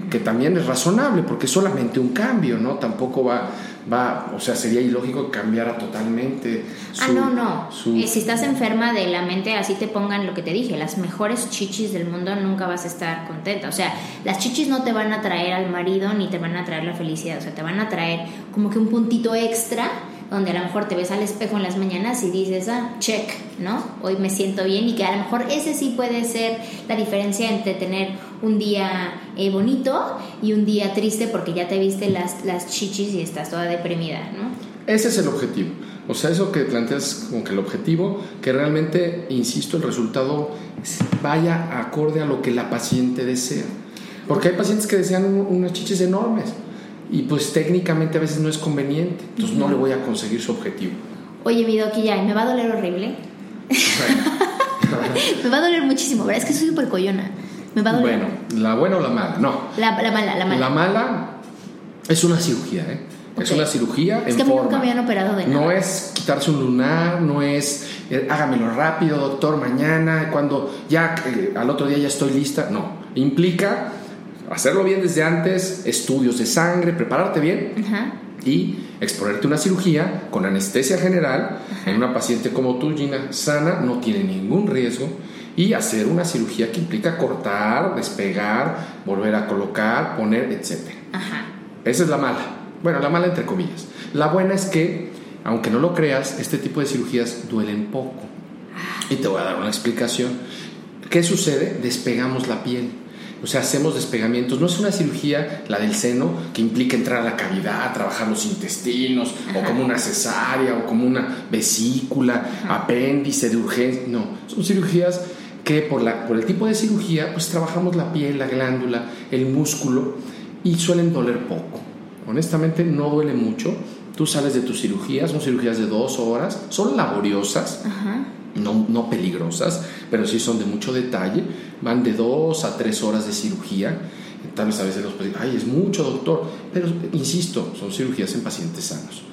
que también es razonable, porque es solamente un cambio, ¿no? Tampoco va, va o sea, sería ilógico que cambiara totalmente. ah, no, no. Eh, si estás enferma de la mente, así te pongan lo que te dije, las mejores chichis del mundo nunca vas a estar contenta. O sea, las chichis no te van a traer al marido ni te van a traer la felicidad, o sea, te van a traer como que un puntito extra donde a lo mejor te ves al espejo en las mañanas y dices, ah, check, ¿no? Hoy me siento bien y que a lo mejor ese sí puede ser la diferencia entre tener un día eh, bonito y un día triste porque ya te viste las, las chichis y estás toda deprimida, ¿no? Ese es el objetivo. O sea, eso que planteas como que el objetivo, que realmente, insisto, el resultado vaya acorde a lo que la paciente desea. Porque hay pacientes que desean unas chichis enormes y pues técnicamente a veces no es conveniente, entonces no le voy a conseguir su objetivo. Oye, mi Doki, ya, ¿me va a doler horrible? me va a doler muchísimo, ¿verdad? Es que soy súper coyona. Me va a doler. Bueno, ¿la buena o la mala? No. La, la, mala, la mala. La mala es una cirugía, ¿eh? Es una cirugía es que forma. nunca me habían operado de nada. No es quitarse un lunar, no es eh, hágamelo rápido, doctor, mañana, cuando ya eh, al otro día ya estoy lista. No. Implica hacerlo bien desde antes, estudios de sangre, prepararte bien y exponerte una cirugía con anestesia general en una paciente como tú, Gina, sana, no tiene ningún riesgo y hacer una cirugía que implica cortar, despegar, volver a colocar, poner, etc. Esa es la mala. Bueno, la mala entre comillas. La buena es que, aunque no lo creas, este tipo de cirugías duelen poco. Ah. Y te voy a dar una explicación. ¿Qué sucede? Despegamos la piel. O sea, hacemos despegamientos. No es una cirugía, la del seno, que implica entrar a la cavidad, trabajar los intestinos, o como una cesárea, o como una vesícula, apéndice de urgencia. No, son cirugías que por, la, por el tipo de cirugía, pues trabajamos la piel, la glándula, el músculo, y suelen doler poco. Honestamente, no duele mucho. Tú sales de tus cirugías, son cirugías de dos horas, son laboriosas. No, no, peligrosas, pero sí son de mucho detalle van de dos a tres horas de cirugía. Tal vez a veces los pacientes, ay, es mucho, doctor. Pero insisto, son cirugías en pacientes sanos.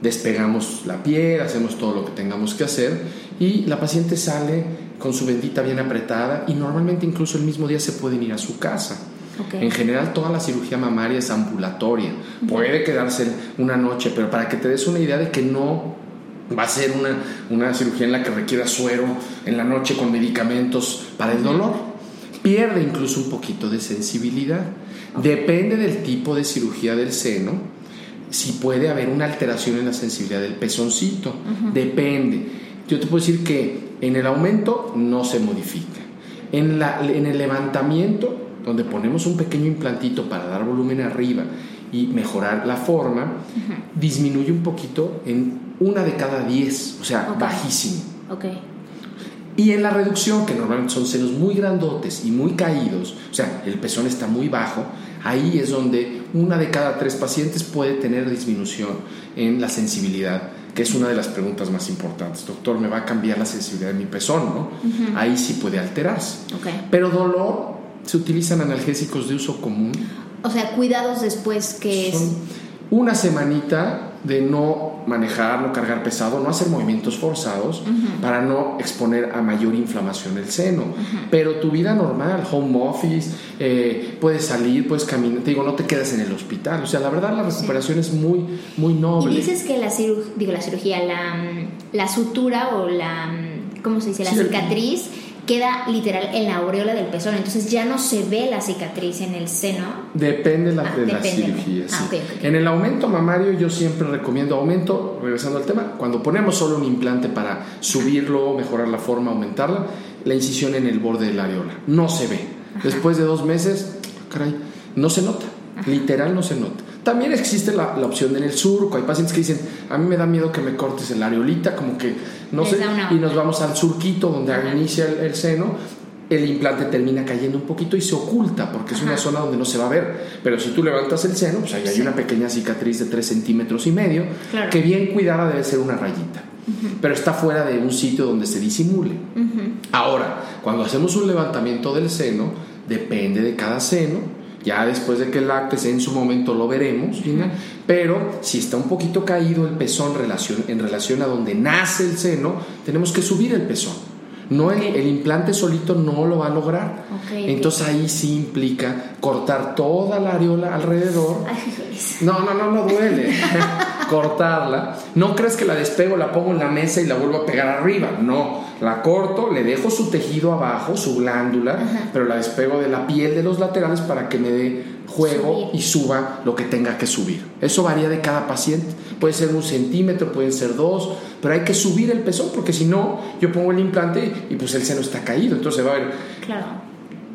Despegamos la piel, hacemos todo lo que tengamos que hacer y la paciente sale con su bendita bien apretada y normalmente incluso el mismo día se pueden ir a su casa. En general, toda la cirugía mamaria es ambulatoria. Puede quedarse una noche, pero para que te des una idea de que no va a ser una, una cirugía en la que requiera suero en la noche con medicamentos para el dolor. Pierde incluso un poquito de sensibilidad. Depende del tipo de cirugía del seno, si puede haber una alteración en la sensibilidad del pezoncito. Depende. Yo te puedo decir que en el aumento no se modifica. En, la, en el levantamiento, donde ponemos un pequeño implantito para dar volumen arriba y mejorar la forma, disminuye un poquito en una de cada diez, o sea, bajísimo. Okay. Y en la reducción, que normalmente son senos muy grandotes y muy caídos, o sea, el pezón está muy bajo, ahí es donde una de cada tres pacientes puede tener disminución en la sensibilidad, que es una de las preguntas más importantes. Doctor, ¿me va a cambiar la sensibilidad de mi pezón? ¿no? Ahí sí puede alterarse. Okay. Pero dolor, se utilizan analgésicos de uso común. O sea, cuidados después que es... Una semanita de no manejar, no cargar pesado, no hacer movimientos forzados para no exponer a mayor inflamación el seno. Pero tu vida normal, home office, eh, puedes salir, puedes caminar, te digo, no te quedas en el hospital. O sea, la verdad la recuperación es muy, muy noble. Y dices que la, digo, la cirugía, la, la sutura o la, ¿cómo se dice? La cicatriz queda literal en la aureola del pezón, entonces ya no se ve la cicatriz en el seno. Depende la, ah, de la cirugía. Ah, en el aumento mamario yo siempre recomiendo aumento, regresando al tema, cuando ponemos solo un implante para subirlo, mejorar la forma, aumentarla, la incisión en el borde de la areola. No se ve. Después de dos meses, caray, no se nota. Literal no se nota. También existe la, la, opción en el surco. Hay pacientes que dicen, a mí me da miedo que me cortes el areolita, como que no sé, y nos vamos al surquito donde inicia el, seno. El implante termina cayendo un poquito y se oculta porque es una zona donde no se va a ver. Pero si tú levantas el seno, pues ahí hay una pequeña cicatriz de 3 centímetros y medio que bien cuidada debe ser una rayita. Pero está fuera de un sitio donde se disimule. Ahora, cuando hacemos un levantamiento del seno, depende de cada seno ya después de que el lácteos en su momento lo veremos, pero si está un poquito caído el pezón en relación a donde nace el seno, tenemos que subir el pezón. No el, implante solito no lo va a lograr. Entonces ahí sí implica cortar toda la areola alrededor. no, no, no, no duele. cortarla. No crees que la despego, la pongo en la mesa y la vuelvo a pegar arriba. No, la corto, le dejo su tejido abajo, su glándula, pero la despego de la piel de los laterales para que me dé juego y suba lo que tenga que subir. Eso varía de cada paciente. Puede ser un centímetro, pueden ser dos, pero hay que subir el pezón porque si no, yo pongo el implante y pues el seno está caído. Entonces va a ver. Claro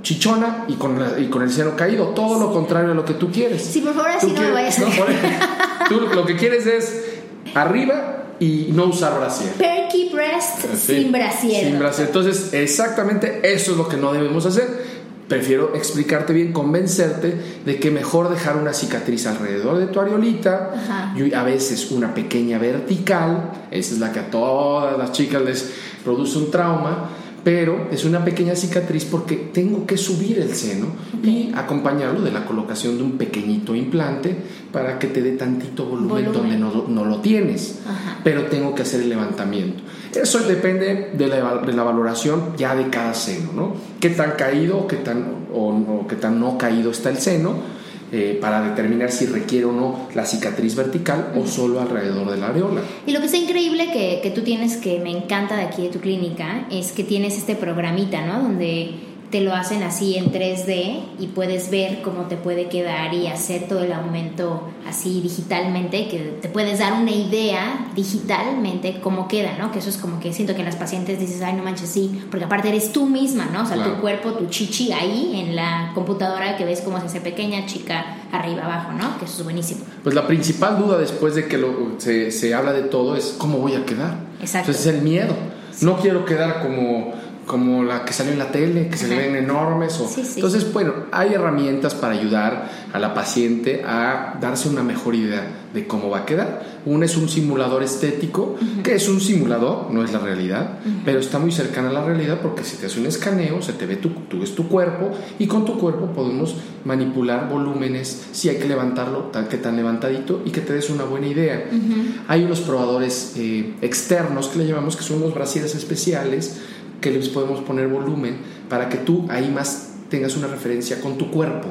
chichona y con, y con el seno caído. Todo lo contrario a lo que tú quieres. Sí, por favor, así no me vayas a Tú lo que quieres es arriba y no usar brasier. Perky breast sin brasier. Sin brasier. Entonces, exactamente eso es lo que no debemos hacer. Prefiero explicarte bien, convencerte de que mejor dejar una cicatriz alrededor de tu areolita y a veces una pequeña vertical, esa es la que a todas las chicas les produce un trauma, pero es una pequeña cicatriz porque tengo que subir el seno y acompañarlo de la colocación de un pequeñito implante para que te dé tantito volumen, donde no, lo tienes, pero tengo que hacer el levantamiento. Eso depende de la, de la, valoración ya de cada seno, ¿no? Qué tan caído qué tan, o qué tan no caído está el seno eh, para determinar si requiere o no la cicatriz vertical o solo alrededor de la areola. Y lo que es increíble que, que tú tienes, que me encanta de aquí de tu clínica, es que tienes este programita, ¿no? Donde te lo hacen así en 3D y puedes ver cómo te puede quedar y hacer todo el aumento así digitalmente, que te puedes dar una idea digitalmente cómo queda, ¿no? Que eso es como que siento que en las pacientes dices, ay, no manches, sí, porque aparte eres tú misma, ¿no? O sea, tu cuerpo, tu chichi ahí en la computadora que ves cómo se hace pequeña, chica, arriba, abajo, ¿no? Que eso es buenísimo. Pues la principal duda después de que lo, se, se habla de todo es cómo voy a quedar. Exacto. Entonces es el miedo. No quiero quedar como como la que salió en la tele, que se le ven enormes. O... Entonces, bueno, hay herramientas para ayudar a la paciente a darse una mejor idea de cómo va a quedar. Uno es un simulador estético, que es un simulador, no es la realidad, pero está muy cercana a la realidad porque si te hace un escaneo, se te ve tu, tú ves tu cuerpo y con tu cuerpo podemos manipular volúmenes, si hay que levantarlo, tal que tan levantadito y que te des una buena idea. Hay unos probadores eh, externos que le llamamos que son unos brasieres especiales que les podemos poner volumen para que tú ahí más tengas una referencia con tu cuerpo.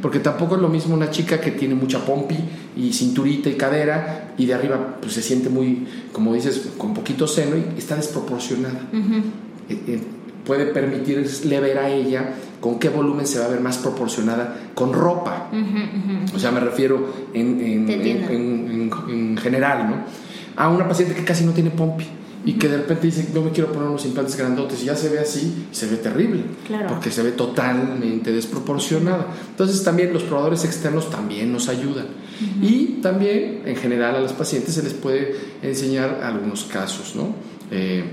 Porque tampoco es lo mismo una chica que tiene mucha pompi y cinturita y cadera y de arriba pues se siente muy, como dices, con poquito seno y está desproporcionada. Eh, eh, puede permitirle ver a ella con qué volumen se va a ver más proporcionada con ropa. O sea, me refiero en, en, en general, ¿no? A una paciente que casi no tiene pompi y que de repente dice, yo me quiero poner unos implantes grandotes y ya se ve así, se ve terrible, porque se ve totalmente desproporcionado. Entonces también los probadores externos también nos ayudan. Y también en general a los pacientes se les puede enseñar algunos casos, ¿no? Eh,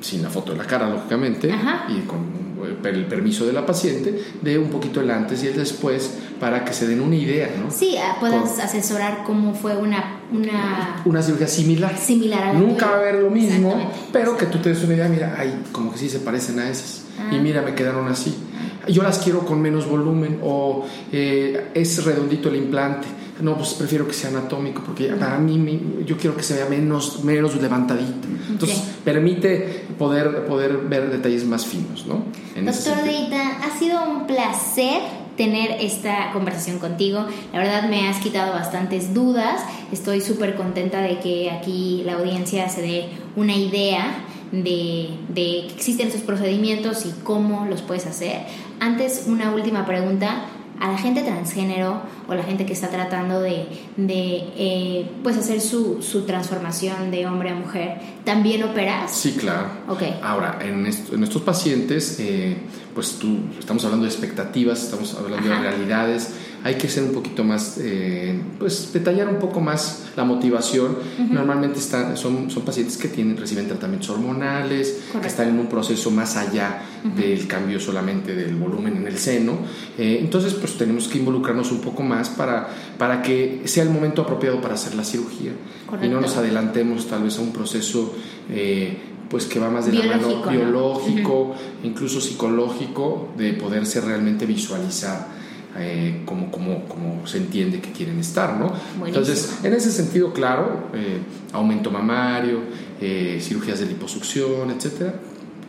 sin la foto de la cara, lógicamente, y con el permiso de la paciente, de un poquito el antes y el después para que se den una idea, ¿no? Sí, ah, puedas asesorar cómo fue una, una... Una cirugía similar. Similar a la Nunca va a haber lo mismo, pero que tú te des una idea, mira, ay, como que sí se parecen a esas. Y ah. mira, me quedaron así. Yo las quiero con menos volumen o eh, es redondito el implante no, pues prefiero que sea anatómico, porque para mí yo quiero que se vea menos, menos levantadito. Entonces, permite poder, poder ver detalles más finos, ¿no? Doctor Deita, ha sido un placer tener esta conversación contigo. La verdad me has quitado bastantes dudas. Estoy súper contenta de que aquí la audiencia se dé una idea de, de que existen estos procedimientos y cómo los puedes hacer. Antes, una última pregunta a la gente transgénero o la gente que está tratando de, eh, pues hacer su, su, transformación de hombre a mujer, ¿también operas? Sí, claro. Okay. Ahora, en, en estos pacientes, eh, pues tú, estamos hablando de expectativas, estamos hablando de realidades, hay que ser un poquito más, eh, pues detallar un poco más la motivación. Normalmente están, son, son pacientes que tienen, reciben tratamientos hormonales, que están en un proceso más allá del cambio solamente del volumen en el seno. Eh, entonces, pues tenemos que involucrarnos un poco más para, para que sea el momento apropiado para hacer la cirugía y no nos adelantemos tal vez a un proceso. Eh, pues que va más de la mano biológico, incluso psicológico, de poderse realmente visualizar eh, como, como, como, se entiende que quieren estar, ¿no? Entonces, en ese sentido, claro, eh, aumento mamario, eh, cirugías de liposucción, etcétera,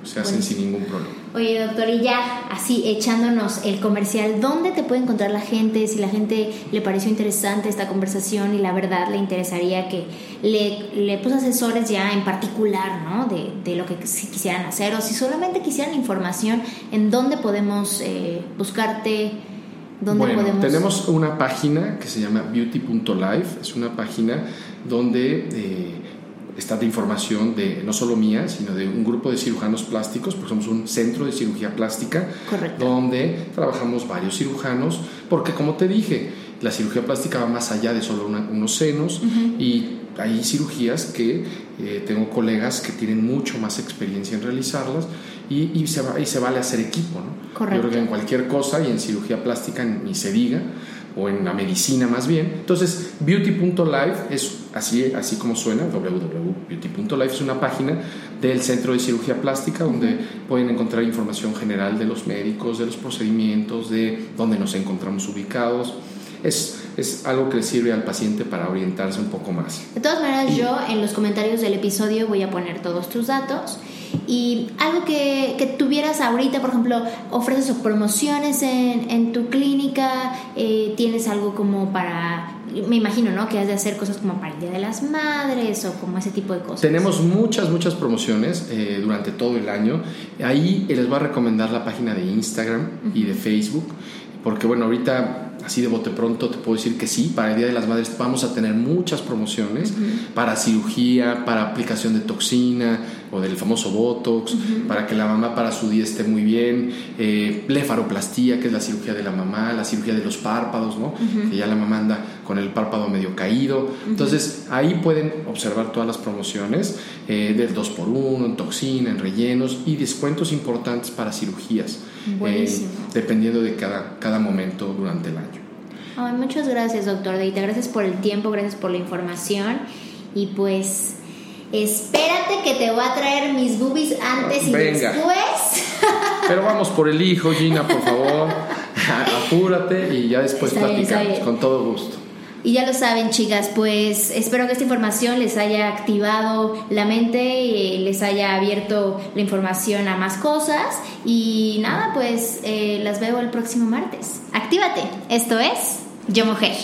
se hacen sin ningún problema. Oye, doctor, y ya así echándonos el comercial, ¿dónde te puede encontrar la gente? Si la gente le pareció interesante esta conversación y la verdad le interesaría que le, le puso asesores ya en particular, ¿no? De, de lo que quisieran hacer o si solamente quisieran información, ¿en dónde podemos buscarte? bueno, tenemos una página que se llama beauty.life, es una página donde eh, está de información de no solo mía, sino de un grupo de cirujanos plásticos, porque somos un centro de cirugía plástica, donde trabajamos varios cirujanos, porque como te dije, la cirugía plástica va más allá de solo unos senos y hay cirugías que eh, tengo colegas que tienen mucho más experiencia en realizarlas y, y, se, y se vale hacer equipo. ¿no? Correcto. Yo creo que en cualquier cosa y en cirugía plástica ni se diga, o en la medicina más bien. Entonces, beauty.life es así, así como suena, www.beauty.life es una página del Centro de Cirugía Plástica donde pueden encontrar información general de los médicos, de los procedimientos, de dónde nos encontramos ubicados. Es, es algo que le sirve al paciente para orientarse un poco más. De todas maneras, yo en los comentarios del episodio voy a poner todos tus datos y algo que, que, tuvieras ahorita, por ejemplo, ofreces promociones en, en tu clínica, eh, tienes algo como para, me imagino, ¿no? Que has de hacer cosas como para el Día de las Madres o como ese tipo de cosas. Tenemos muchas, muchas promociones eh, durante todo el año. Ahí les voy a recomendar la página de Instagram y de Facebook, porque bueno, ahorita así de bote pronto te puedo decir que sí, para el Día de las Madres vamos a tener muchas promociones para cirugía, para aplicación de toxina o del famoso Botox, para que la mamá para su día esté muy bien, eh, blefaroplastía, que es la cirugía de la mamá, la cirugía de los párpados, ¿no? que ya la mamá anda con el párpado medio caído. Entonces ahí pueden observar todas las promociones eh, del 2x1, en toxina, en rellenos y descuentos importantes para cirugías, eh, dependiendo de cada, cada momento durante el año muchas gracias, doctor Deita. Gracias por el tiempo, gracias por la información. Y pues, espérate que te voy a traer mis boobies antes y después. Pero vamos por el hijo, Gina, por favor. Apúrate y ya después platicamos, con todo gusto. Y ya lo saben, chicas, pues espero que esta información les haya activado la mente, y les haya abierto la información a más cosas. Y nada, pues eh, las veo el próximo martes. Actívate. Esto es yo Mujer.